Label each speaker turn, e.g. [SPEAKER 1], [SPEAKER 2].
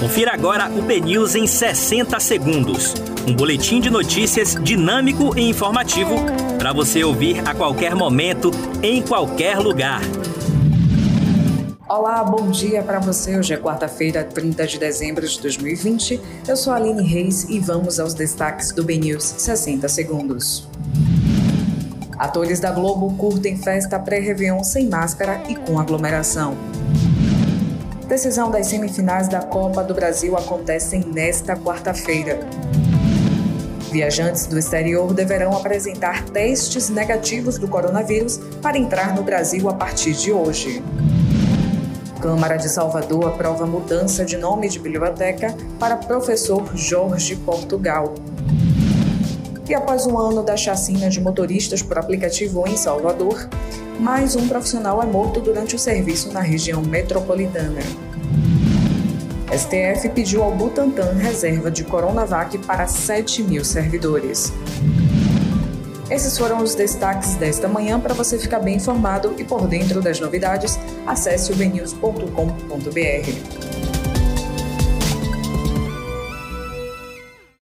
[SPEAKER 1] Confira agora o BNews em 60 segundos. Um boletim de notícias dinâmico e informativo para você ouvir a qualquer momento, em qualquer lugar.
[SPEAKER 2] Olá, bom dia para você. Hoje é quarta-feira, 30 de dezembro de 2020. Eu sou a Aline Reis e vamos aos destaques do BNews 60 segundos. Atores da Globo curtem festa pré-réveillon sem máscara e com aglomeração. Decisão das semifinais da Copa do Brasil acontecem nesta quarta-feira. Viajantes do exterior deverão apresentar testes negativos do coronavírus para entrar no Brasil a partir de hoje. Câmara de Salvador aprova mudança de nome de biblioteca para professor Jorge Portugal. E após um ano da chacina de motoristas por aplicativo em Salvador, mais um profissional é morto durante o serviço na região metropolitana. STF pediu ao Butantan reserva de Coronavac para 7 mil servidores. Esses foram os destaques desta manhã. Para você ficar bem informado e por dentro das novidades, acesse o bnews.com.br.